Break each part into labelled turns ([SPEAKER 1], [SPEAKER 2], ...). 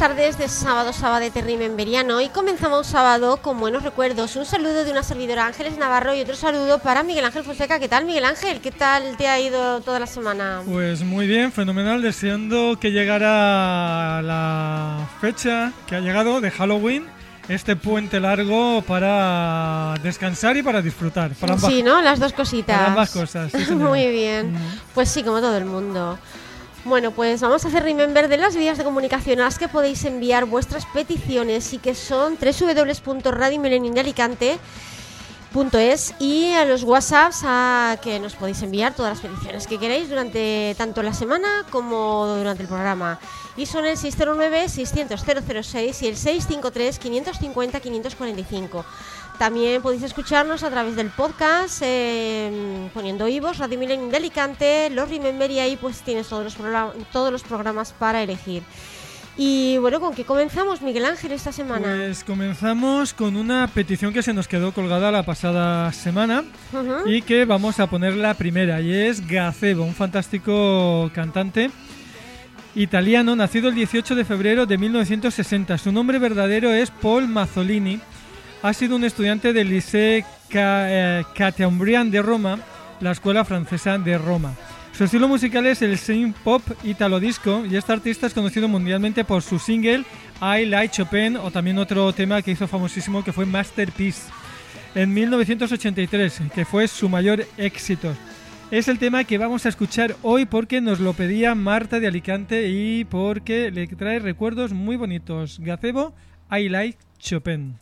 [SPEAKER 1] tardes de sábado, sábado de Rememberiano y comenzamos sábado con buenos recuerdos. Un saludo de una servidora Ángeles Navarro y otro saludo para Miguel Ángel Fonseca. ¿Qué tal, Miguel Ángel? ¿Qué tal te ha ido toda la semana?
[SPEAKER 2] Pues muy bien, fenomenal, deseando que llegara la fecha que ha llegado de Halloween este puente largo para descansar y para disfrutar. Para
[SPEAKER 1] sí, ¿no? Las dos cositas.
[SPEAKER 2] Para ambas cosas.
[SPEAKER 1] Muy bien. Pues sí, como todo el mundo. Bueno, pues vamos a hacer remember de las vías de comunicación a las que podéis enviar vuestras peticiones y que son www.radiomilenio.es y a los WhatsApps a que nos podéis enviar todas las peticiones que queréis durante tanto la semana como durante el programa. Y son el 609-600-006 y el 653-550-545. También podéis escucharnos a través del podcast, em, poniendo Ivos, Radio Milenio de Alicante, los Remember y ahí pues tienes todos los, todos los programas para elegir. Y bueno, ¿con qué comenzamos, Miguel Ángel, esta semana?
[SPEAKER 2] Pues comenzamos con una petición que se nos quedó colgada la pasada semana y que vamos a poner la primera, y es Gazebo, un fantástico cantante italiano nacido el 18 de febrero de 1960. Su nombre verdadero es Paul Mazzolini ha sido un estudiante del Liceo eh, Cateumbrian de Roma, la escuela francesa de Roma. Su estilo musical es el synth pop italo disco y este artista es conocido mundialmente por su single I Like Chopin o también otro tema que hizo famosísimo que fue Masterpiece en 1983, que fue su mayor éxito. Es el tema que vamos a escuchar hoy porque nos lo pedía Marta de Alicante y porque le trae recuerdos muy bonitos. Gazebo, I Like Chopin.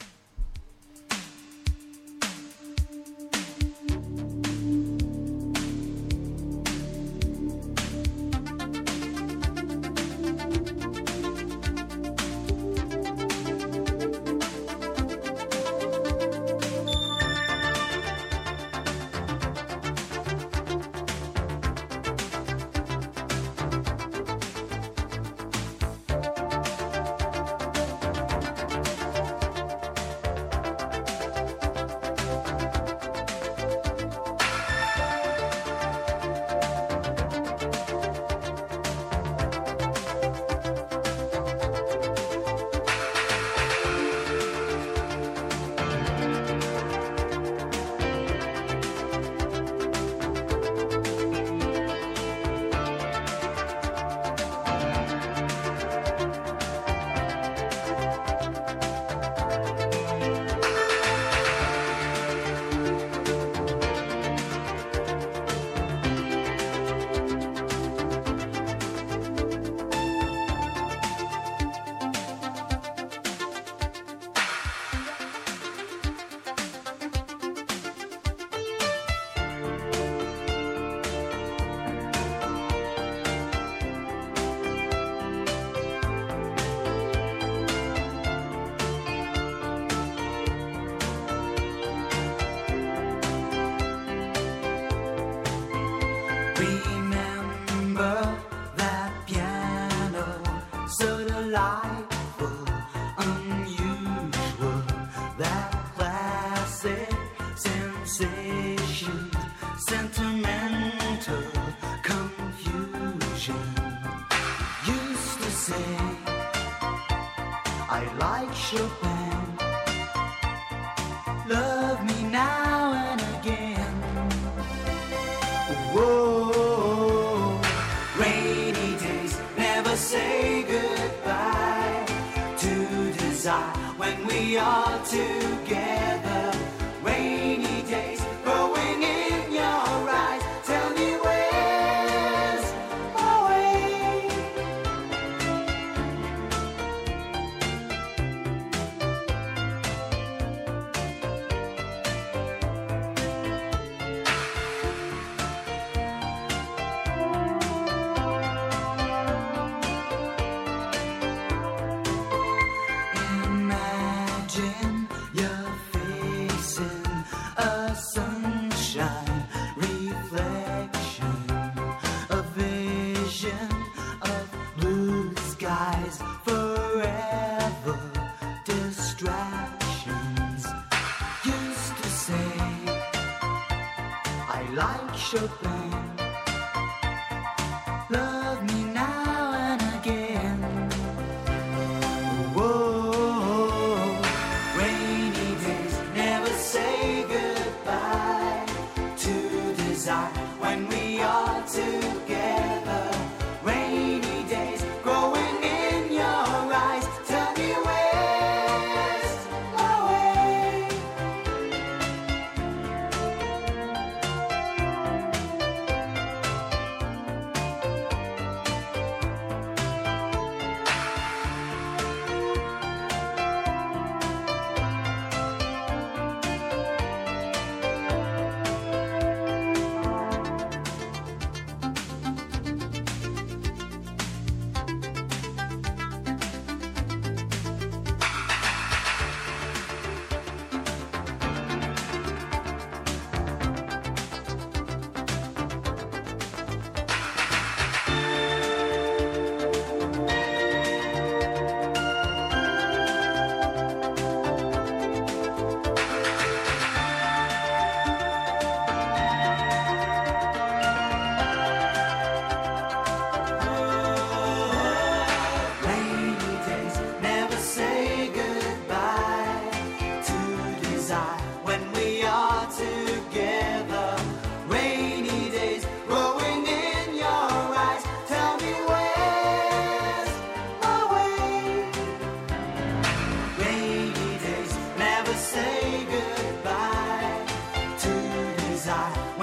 [SPEAKER 3] should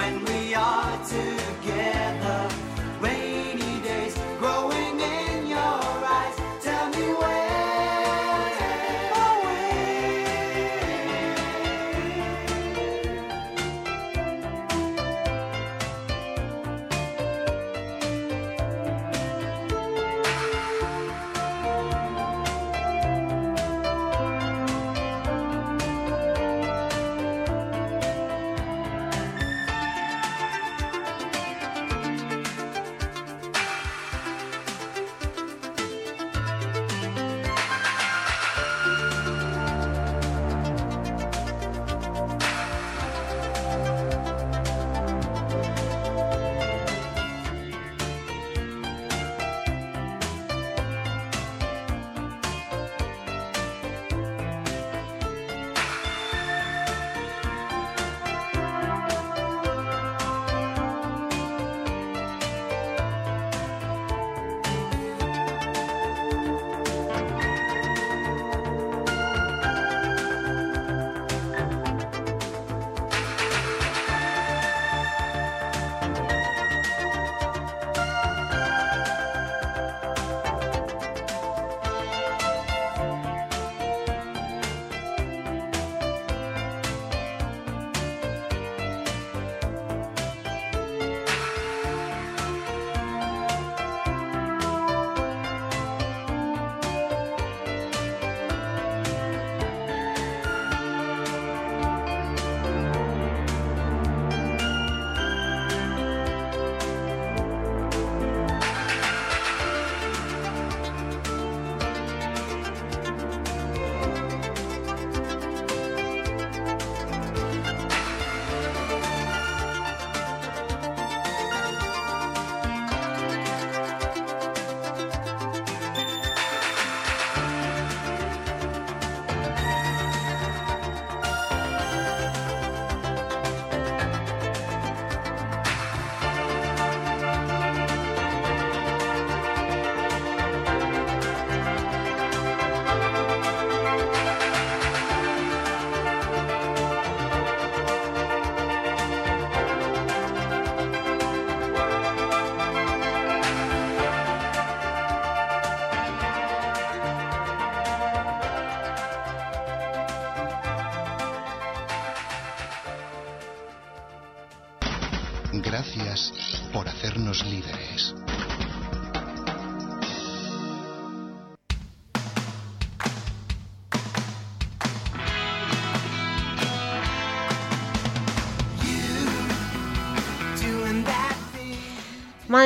[SPEAKER 3] when we are together.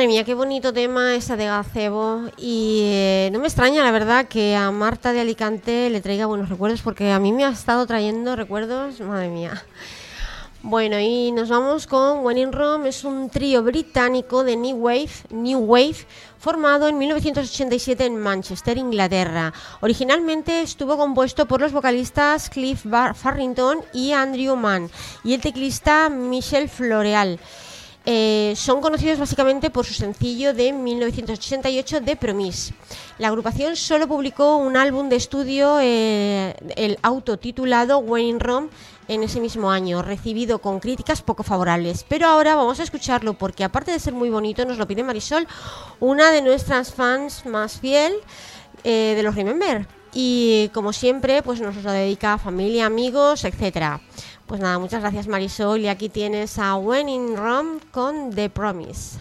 [SPEAKER 4] Madre mía, qué bonito tema esa de Gacebo. Y eh, no me extraña, la verdad, que a Marta de Alicante le traiga buenos recuerdos, porque a mí me ha estado trayendo recuerdos, madre mía. Bueno, y nos vamos con When in Rome, es un trío británico de New Wave, New Wave, formado en 1987 en Manchester, Inglaterra. Originalmente estuvo compuesto por los vocalistas Cliff Farrington y Andrew Mann, y el teclista Michel Floreal. Eh, son conocidos básicamente por su sencillo de 1988 The Promise. La agrupación solo publicó un álbum de estudio, eh, el autotitulado Wayne Rome, en ese mismo año, recibido con críticas poco favorables. Pero ahora vamos a escucharlo porque aparte de ser muy bonito, nos lo pide Marisol, una de nuestras fans más fiel eh, de los Remember. Y como siempre, pues nos lo dedica a familia, amigos, etcétera. Pues nada, muchas gracias Marisol y aquí tienes a When in con The Promise.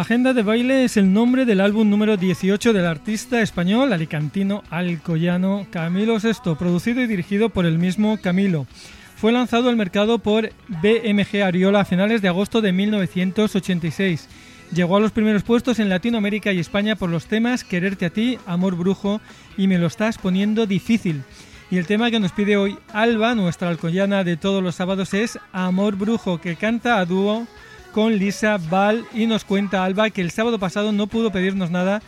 [SPEAKER 5] Agenda de baile es el nombre del álbum número 18 del artista español alicantino alcoyano Camilo VI, producido y dirigido por el mismo Camilo. Fue lanzado al mercado por BMG Ariola a finales de agosto de 1986. Llegó a los primeros puestos en Latinoamérica y España por los temas Quererte a ti, Amor Brujo y Me lo estás poniendo difícil. Y el tema que nos pide hoy Alba, nuestra alcoyana de todos los sábados, es Amor Brujo, que canta a dúo con Lisa Val y nos cuenta Alba que el sábado pasado no pudo pedirnos nada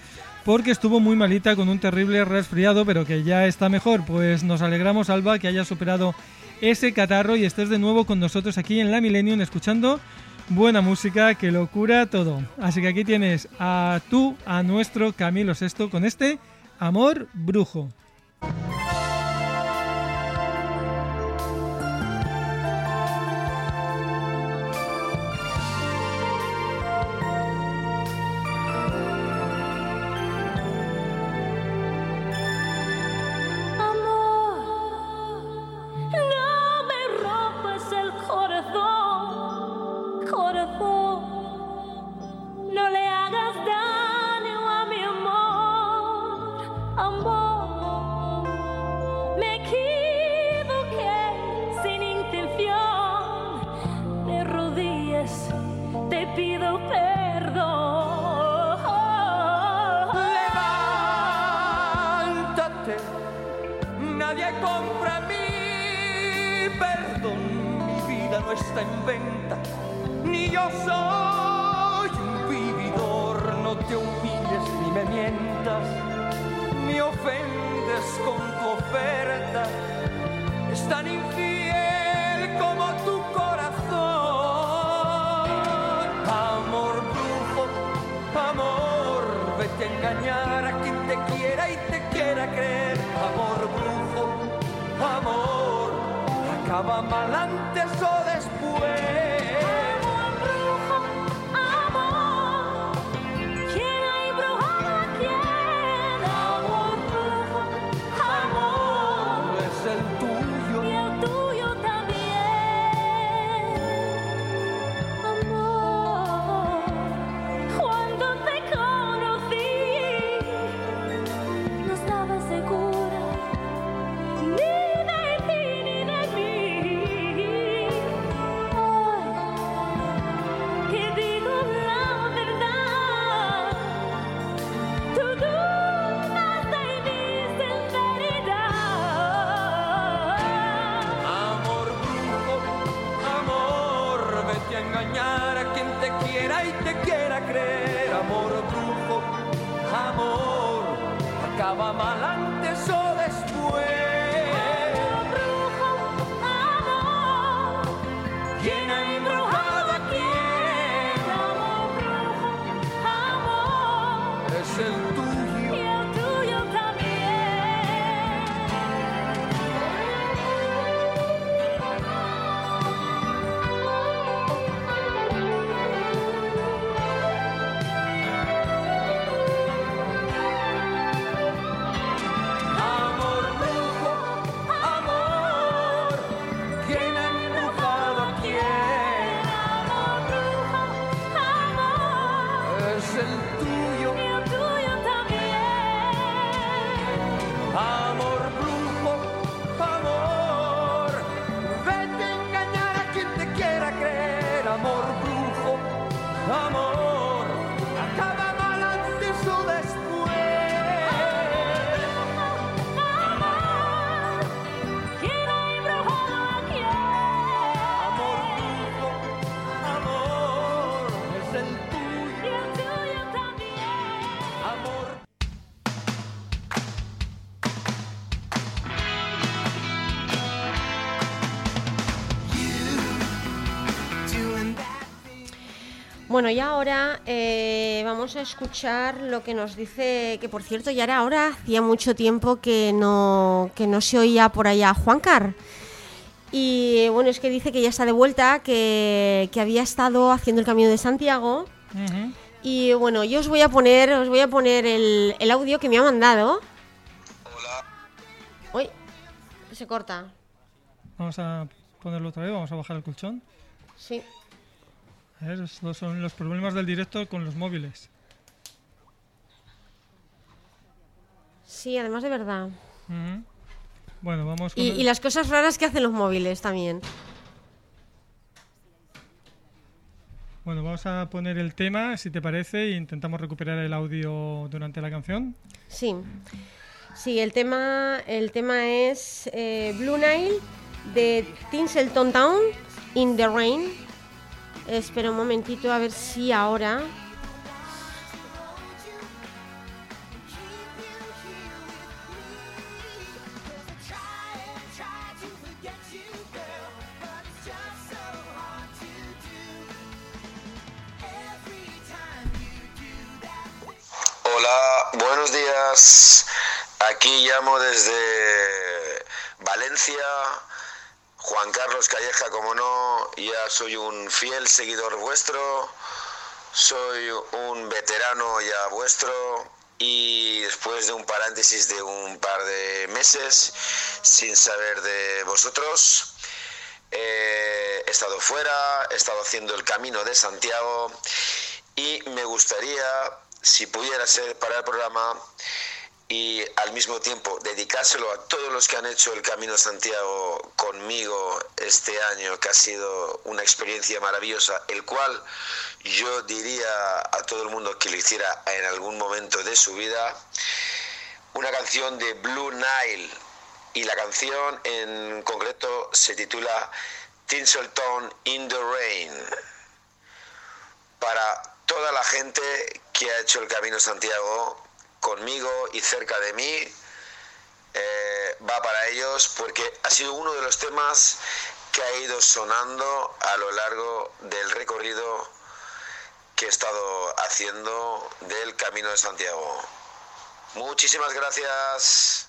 [SPEAKER 5] porque estuvo muy malita con un terrible resfriado, pero que ya está mejor. Pues nos alegramos Alba que haya superado ese catarro y estés de nuevo con nosotros aquí en la Millennium escuchando buena música que lo cura todo. Así que aquí tienes a tú, a nuestro Camilo Sexto con este Amor Brujo.
[SPEAKER 1] Bueno, y ahora eh, vamos a escuchar lo que nos dice, que por cierto ya era ahora, hacía mucho tiempo que no, que no se oía por allá Juancar. Y bueno, es que dice que ya está de vuelta, que, había estado haciendo el Camino de Santiago. Y bueno, yo os voy a poner, os voy a poner el, el audio que me ha mandado. Hola. Uy, se corta.
[SPEAKER 5] Vamos a ponerlo otra vez, vamos a bajar el colchón.
[SPEAKER 1] Sí.
[SPEAKER 2] Esos son los problemas del directo con los móviles.
[SPEAKER 1] Sí, además de verdad.
[SPEAKER 2] Bueno, vamos
[SPEAKER 1] con y, y las cosas raras que hacen los móviles también.
[SPEAKER 2] Bueno, vamos a poner el tema, si te parece, e intentamos recuperar el audio durante la canción.
[SPEAKER 1] Sí. Sí, el tema, el tema es eh, Blue Nile de Tinselton Town in the Rain. Espera un momentito a ver si ahora
[SPEAKER 6] Hola, buenos días. Aquí llamo desde Valencia. Juan Carlos Calleja, como no, ya soy un fiel seguidor vuestro. Soy un veterano ya vuestro y después de un paréntesis de un par de meses sin saber de vosotros, eh, he estado fuera, he estado haciendo el camino de Santiago y me gustaría si pudiera ser para el programa y al mismo tiempo dedicárselo a todos los que han hecho el Camino Santiago conmigo este año, que ha sido una experiencia maravillosa, el cual yo diría a todo el mundo que lo hiciera en algún momento de su vida, una canción de Blue Nile y la canción en concreto se titula Tinseltown in the Rain. Para toda la gente que ha hecho el Camino Santiago conmigo y cerca de mí eh, va para ellos porque ha sido uno de los temas que ha ido sonando a lo largo del recorrido que he estado haciendo del Camino de Santiago. Muchísimas gracias.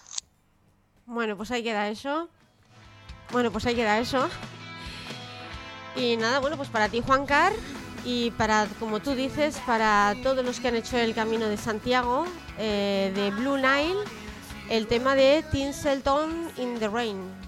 [SPEAKER 1] Bueno, pues ahí queda eso. Bueno, pues ahí queda eso. Y nada, bueno, pues para ti, Juan Car, y para, como tú dices, para todos los que han hecho el camino de Santiago, eh, de Blue Nile, el tema de Tinselton in the Rain.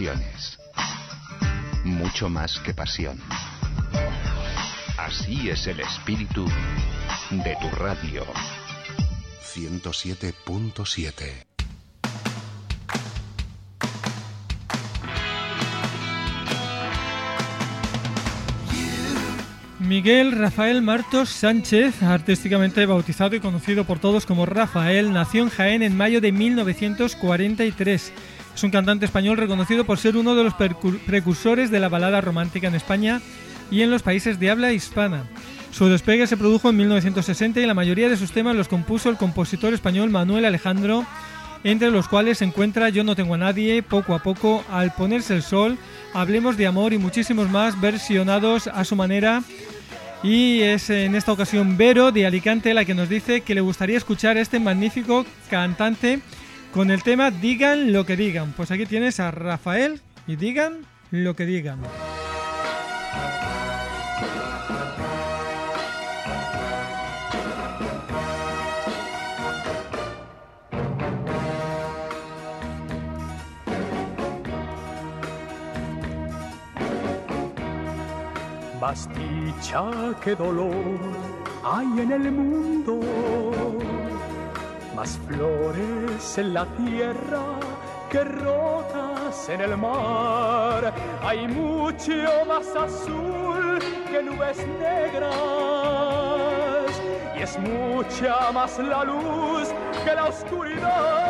[SPEAKER 3] Emociones, mucho más que pasión. Así es el espíritu de tu radio. 107.7
[SPEAKER 2] Miguel Rafael Martos Sánchez, artísticamente bautizado y conocido por todos como Rafael, nació en Jaén en mayo de 1943. Es un cantante español reconocido por ser uno de los precursores de la balada romántica en España y en los países de habla hispana. Su despegue se produjo en 1960 y la mayoría de sus temas los compuso el compositor español Manuel Alejandro, entre los cuales se encuentra Yo no tengo a nadie, Poco a poco, Al ponerse el sol, Hablemos de amor y muchísimos más versionados a su manera y es en esta ocasión Vero de Alicante la que nos dice que le gustaría escuchar a este magnífico cantante con el tema Digan lo que digan. Pues aquí tienes a Rafael y digan lo que digan.
[SPEAKER 7] Más dicha que dolor hay en el mundo, más flores en la tierra que rotas en el mar. Hay mucho más azul que nubes negras y es mucha más la luz que la oscuridad.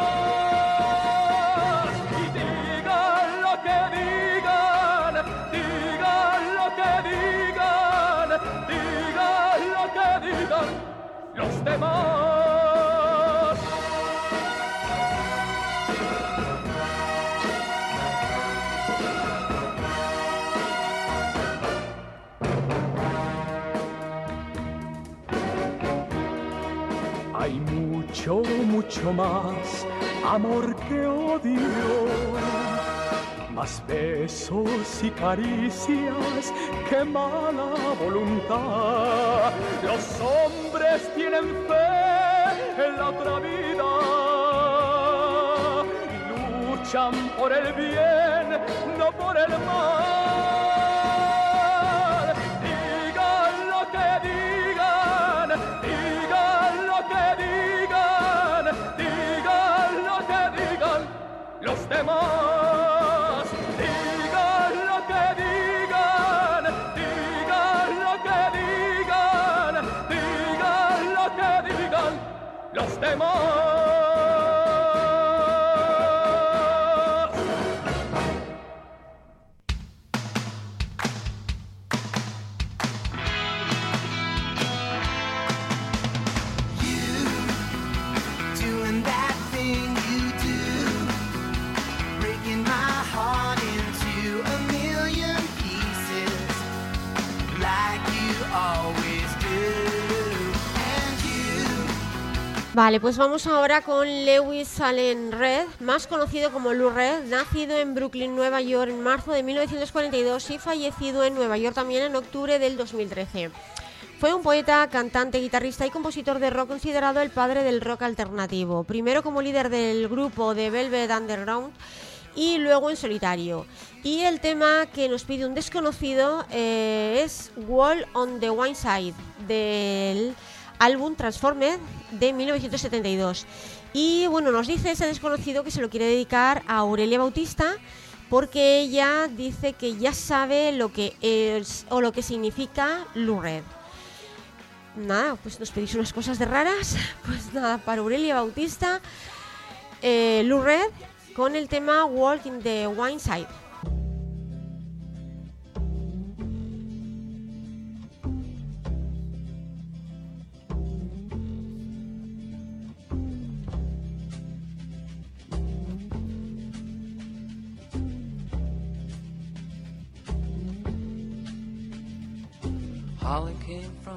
[SPEAKER 7] Hay mucho, mucho más amor que odio más besos y caricias que mala voluntad. Los hombres tienen fe en la otra vida y luchan por el bien, no por el mal. Los
[SPEAKER 1] Vale, pues vamos ahora con Lewis Allen Red, más conocido como Lou Red, nacido en Brooklyn, Nueva York en marzo de 1942 y fallecido en Nueva York también en octubre del 2013. Fue un poeta, cantante, guitarrista y compositor de rock considerado el padre del rock alternativo, primero como líder del grupo de Velvet Underground y luego en solitario. Y el tema que nos pide un desconocido eh, es Wall on the Wine Side del álbum Transformed de 1972. Y bueno, nos dice ese desconocido que se lo quiere dedicar a Aurelia Bautista porque ella dice que ya sabe lo que es o lo que significa Lured. Nada, pues nos pedís unas cosas de raras. Pues nada, para Aurelia Bautista, eh, Lured con el tema Walk in the Wine Side.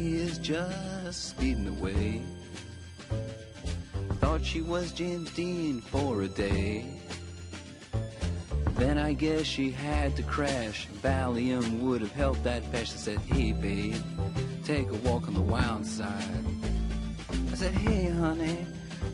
[SPEAKER 8] Jackie is just speeding away. Thought she was James Dean for a day. Then I guess she had to crash. Valium would have helped that patch. I said, Hey, babe, take a walk on the wild side. I said, Hey, honey,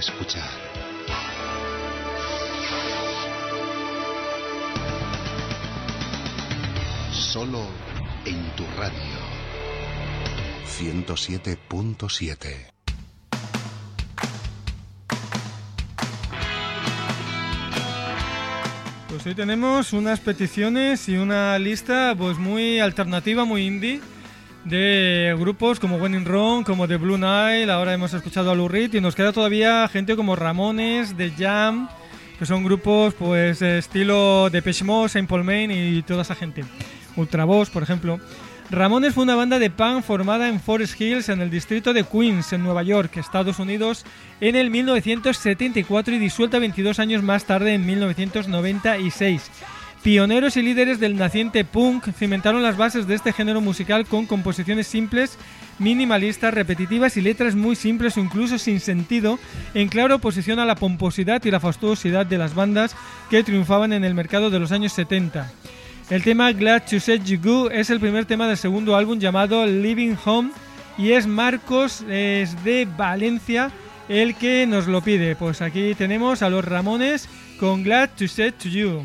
[SPEAKER 3] escuchar. Solo en tu radio. 107.7.
[SPEAKER 2] Pues hoy tenemos unas peticiones y una lista pues muy alternativa, muy indie de grupos como When in Wrong, como The Blue Nile, ahora hemos escuchado a Lou Reed y nos queda todavía gente como Ramones, The Jam, que son grupos pues estilo de Mode, Saint Paul Main y toda esa gente. Ultravox, por ejemplo. Ramones fue una banda de punk formada en Forest Hills, en el distrito de Queens, en Nueva York, Estados Unidos, en el 1974 y disuelta 22 años más tarde, en 1996. Pioneros y líderes del naciente punk cimentaron las bases de este género musical con composiciones simples, minimalistas, repetitivas y letras muy simples o incluso sin sentido, en clara oposición a la pomposidad y la fastuosidad de las bandas que triunfaban en el mercado de los años 70. El tema Glad to Set You Go es el primer tema del segundo álbum llamado Living Home y es Marcos es de Valencia
[SPEAKER 9] el que nos lo pide. Pues aquí tenemos a los Ramones con Glad to Say to You.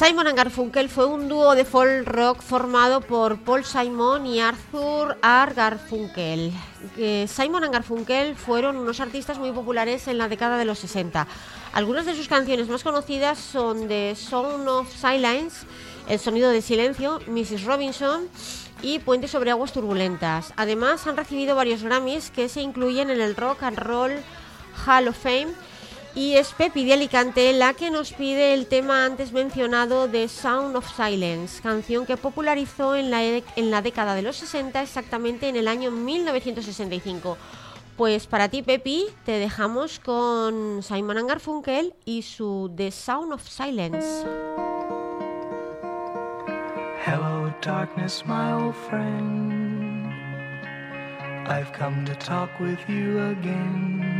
[SPEAKER 1] Simon and Garfunkel fue un dúo de folk rock formado por Paul Simon y Arthur R. Garfunkel. Simon and Garfunkel fueron unos artistas muy populares en la década de los 60. Algunas de sus canciones más conocidas son The Sound of Silence, El sonido de silencio, Mrs. Robinson y Puente sobre aguas turbulentas. Además han recibido varios Grammys que se incluyen en el Rock and Roll Hall of Fame y es Pepi de Alicante la que nos pide el tema antes mencionado de Sound of Silence, canción que popularizó en la, en la década de los 60, exactamente en el año 1965. Pues para ti, Pepi, te dejamos con Simon Garfunkel y su The Sound of Silence.
[SPEAKER 4] Hello, darkness, my old friend. I've come to talk with you again.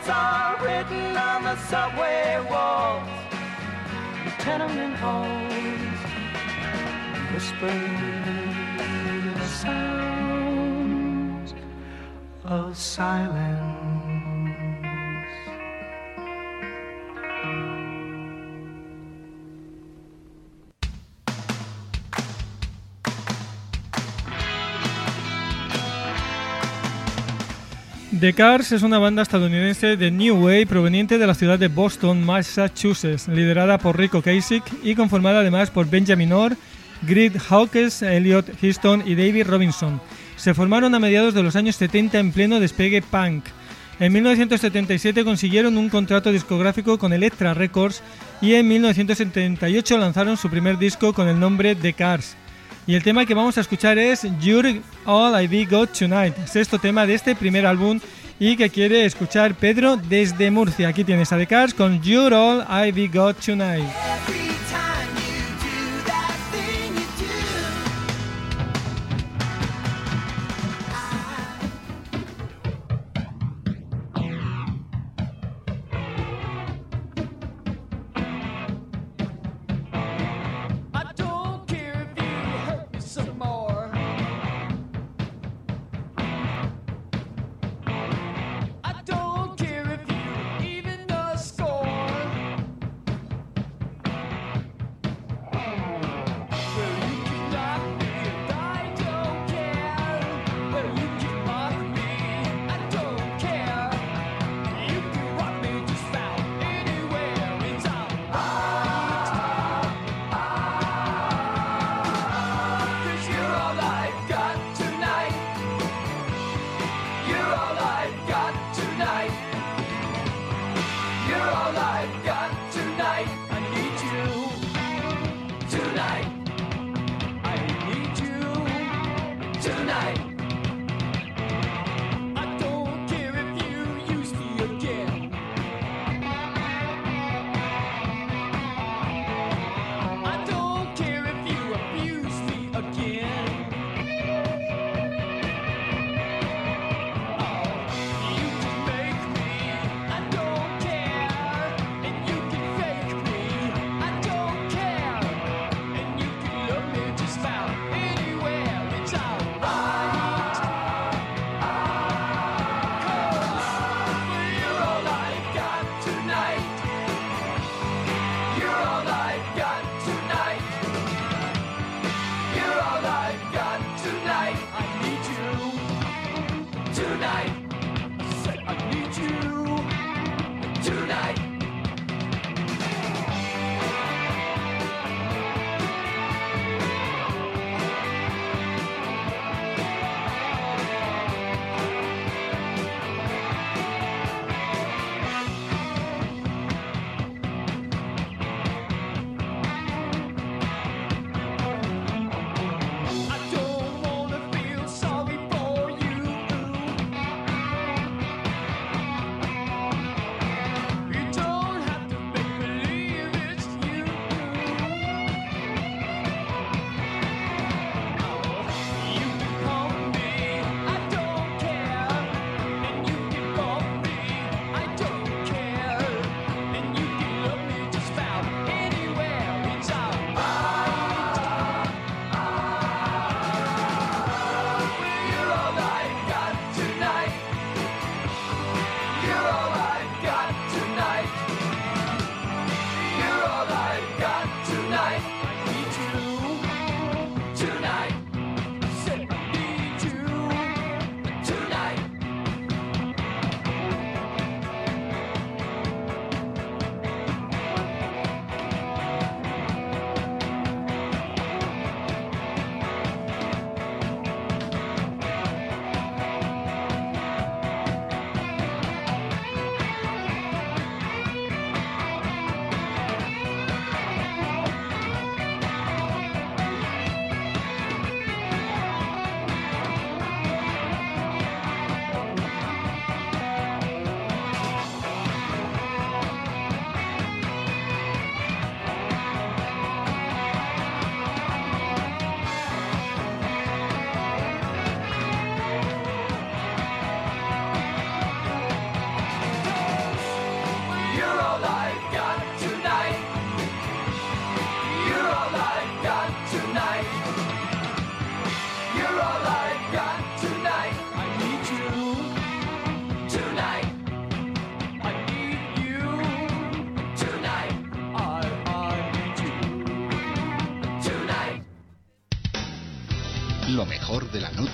[SPEAKER 4] prophets are written on the subway walls, the tenement halls, whispered the sounds of silence.
[SPEAKER 2] The Cars es una banda estadounidense de New Wave proveniente de la ciudad de Boston, Massachusetts, liderada por Rico Kasich y conformada además por Benjamin Orr, Grid Hawkes, Elliot Houston y David Robinson. Se formaron a mediados de los años 70 en pleno despegue punk. En 1977 consiguieron un contrato discográfico con Elektra Records y en 1978 lanzaron su primer disco con el nombre The Cars. Y el tema que vamos a escuchar es You're All I Be Got Tonight, sexto tema de este primer álbum y que quiere escuchar Pedro desde Murcia. Aquí tienes a Cars con You're All I Be Got Tonight.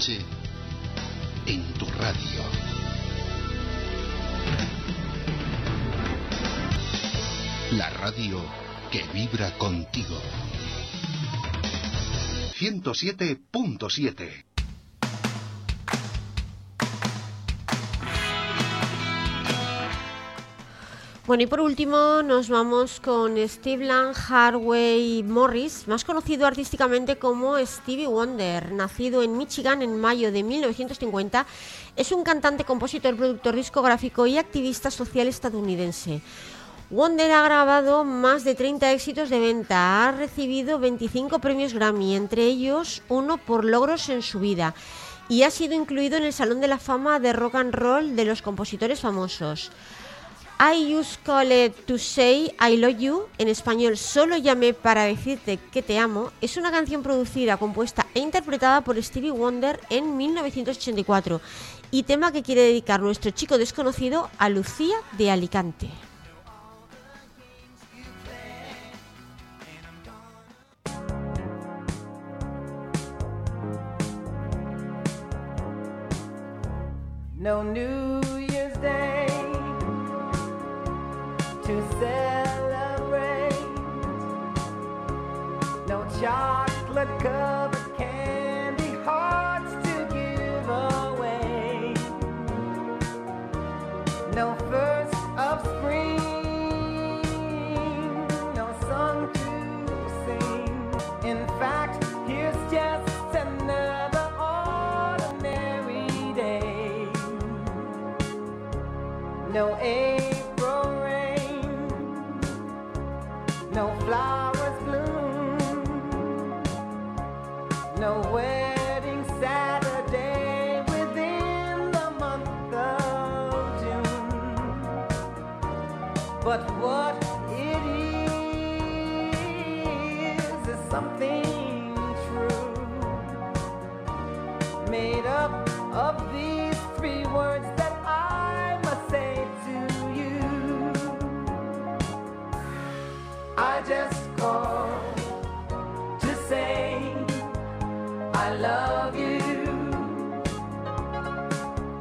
[SPEAKER 3] Noche en tu radio. La radio que vibra contigo. 107.7
[SPEAKER 1] Y por último nos vamos con Steve Harvey Morris, más conocido artísticamente como Stevie Wonder. Nacido en Michigan en mayo de 1950, es un cantante, compositor, productor discográfico y activista social estadounidense. Wonder ha grabado más de 30 éxitos de venta, ha recibido 25 premios Grammy, entre ellos uno por logros en su vida, y ha sido incluido en el Salón de la Fama de Rock and Roll de los compositores famosos. I Just Called to Say I Love You, en español Solo llamé para decirte que te amo, es una canción producida, compuesta e interpretada por Stevie Wonder en 1984 y tema que quiere dedicar nuestro chico desconocido a Lucía de Alicante.
[SPEAKER 10] Celebrate. No chocolate covered candy hearts to give away. No first of spring. No song to sing. In fact, here's just another ordinary day. No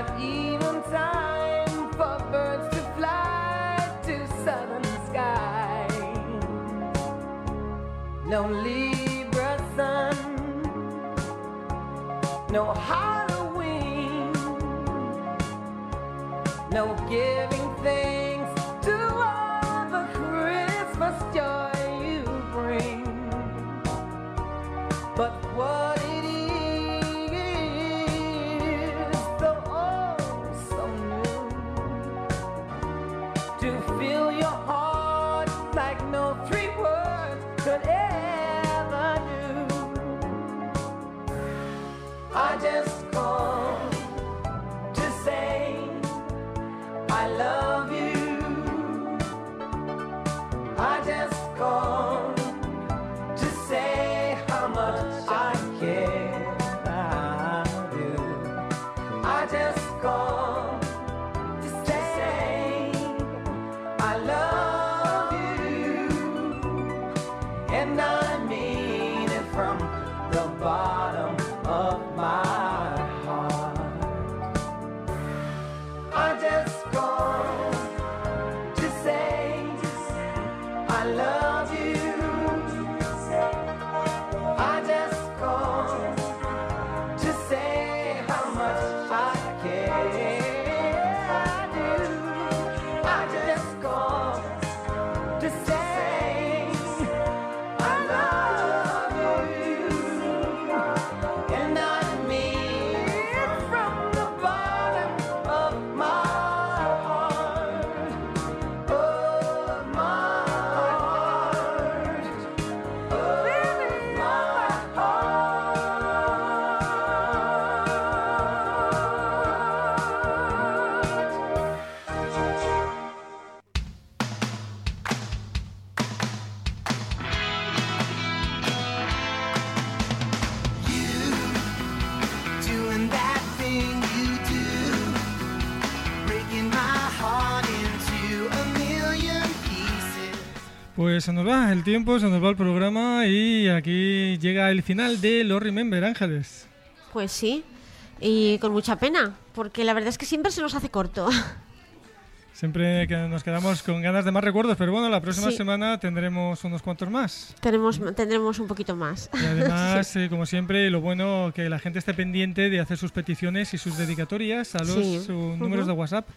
[SPEAKER 10] not even time for birds to fly to southern skies. No Libra sun, no Halloween, no giving
[SPEAKER 2] Pues se nos va el tiempo, se nos va el programa y aquí llega el final de los Remember Ángeles.
[SPEAKER 1] Pues sí, y con mucha pena, porque la verdad es que siempre se nos hace corto.
[SPEAKER 2] Siempre que nos quedamos con ganas de más recuerdos, pero bueno, la próxima
[SPEAKER 1] Sí.
[SPEAKER 2] semana tendremos unos cuantos más.
[SPEAKER 1] Tenemos, tendremos un poquito más.
[SPEAKER 2] Y además, eh, como siempre, lo bueno que la gente esté pendiente de hacer sus peticiones y sus dedicatorias a los
[SPEAKER 1] Sí.
[SPEAKER 2] sus números
[SPEAKER 1] Ujú.
[SPEAKER 2] de WhatsApp.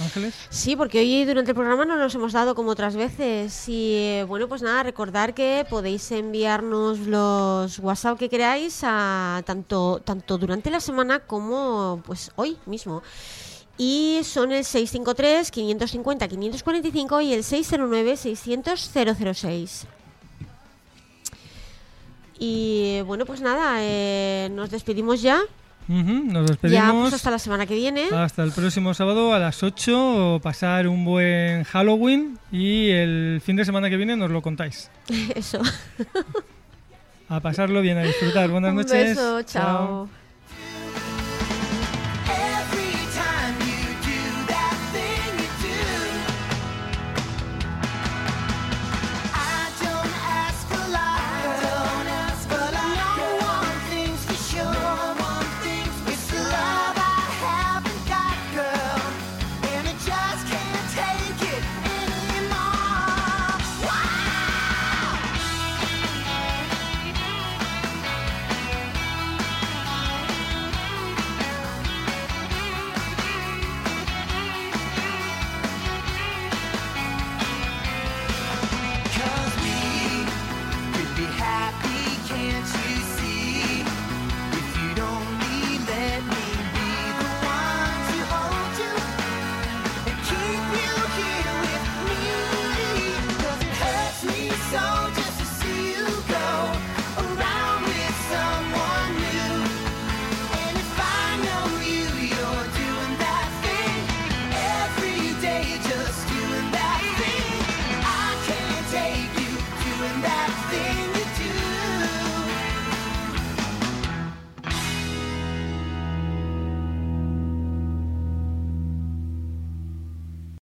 [SPEAKER 2] Ángeles.
[SPEAKER 1] Sí, porque hoy durante el programa no nos hemos dado como otras veces. Y eh, bueno, pues nada, recordar que podéis enviarnos los WhatsApp que queráis a tanto, tanto durante la semana como pues hoy mismo. Y son el 653-550-545 y el 609-600-006. Y bueno, pues nada, eh, nos despedimos ya.
[SPEAKER 2] Ujú, nos
[SPEAKER 1] Ya
[SPEAKER 2] despedimos.
[SPEAKER 1] pues hasta la semana que viene.
[SPEAKER 2] Hasta el próximo sábado a las 8. Pasar un buen Halloween y el fin de semana que viene nos lo contáis.
[SPEAKER 1] Eso.
[SPEAKER 2] A pasarlo bien, a disfrutar. Buenas
[SPEAKER 1] Un
[SPEAKER 2] noches.
[SPEAKER 1] beso, chao.